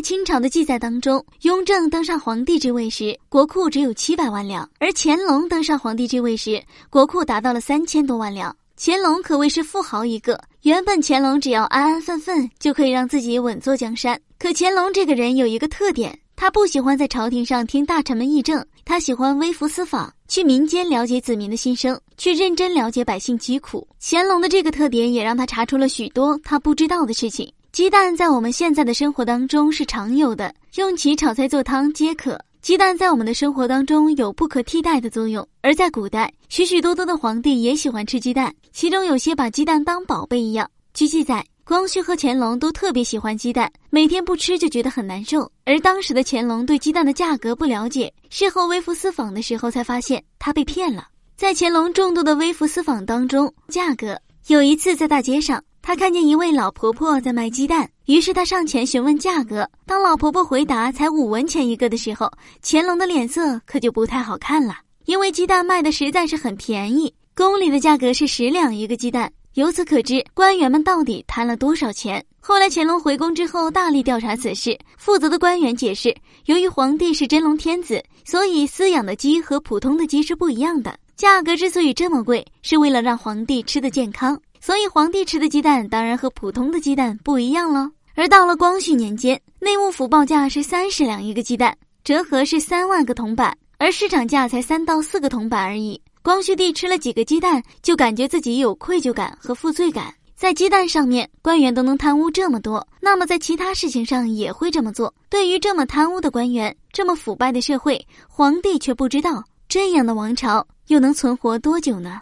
在清朝的记载当中，雍正登上皇帝之位时，国库只有七百万两；而乾隆登上皇帝之位时，国库达到了三千多万两。乾隆可谓是富豪一个。原本乾隆只要安安分分就可以让自己稳坐江山，可乾隆这个人有一个特点，他不喜欢在朝廷上听大臣们议政，他喜欢微服私访，去民间了解子民的心声，去认真了解百姓疾苦。乾隆的这个特点也让他查出了许多他不知道的事情。鸡蛋在我们现在的生活当中是常有的，用其炒菜做汤皆可。鸡蛋在我们的生活当中有不可替代的作用，而在古代，许许多多的皇帝也喜欢吃鸡蛋，其中有些把鸡蛋当宝贝一样。据记载，光绪和乾隆都特别喜欢鸡蛋，每天不吃就觉得很难受。而当时的乾隆对鸡蛋的价格不了解，事后微服私访的时候才发现他被骗了。在乾隆众多的微服私访当中，价格有一次在大街上。他看见一位老婆婆在卖鸡蛋，于是他上前询问价格。当老婆婆回答才五文钱一个的时候，乾隆的脸色可就不太好看了，因为鸡蛋卖的实在是很便宜，宫里的价格是十两一个鸡蛋。由此可知，官员们到底贪了多少钱。后来乾隆回宫之后，大力调查此事，负责的官员解释，由于皇帝是真龙天子，所以饲养的鸡和普通的鸡是不一样的，价格之所以这么贵，是为了让皇帝吃得健康。所以皇帝吃的鸡蛋当然和普通的鸡蛋不一样了。而到了光绪年间，内务府报价是三十两一个鸡蛋，折合是三万个铜板，而市场价才三到四个铜板而已。光绪帝吃了几个鸡蛋，就感觉自己有愧疚感和负罪感。在鸡蛋上面，官员都能贪污这么多，那么在其他事情上也会这么做。对于这么贪污的官员，这么腐败的社会，皇帝却不知道，这样的王朝又能存活多久呢？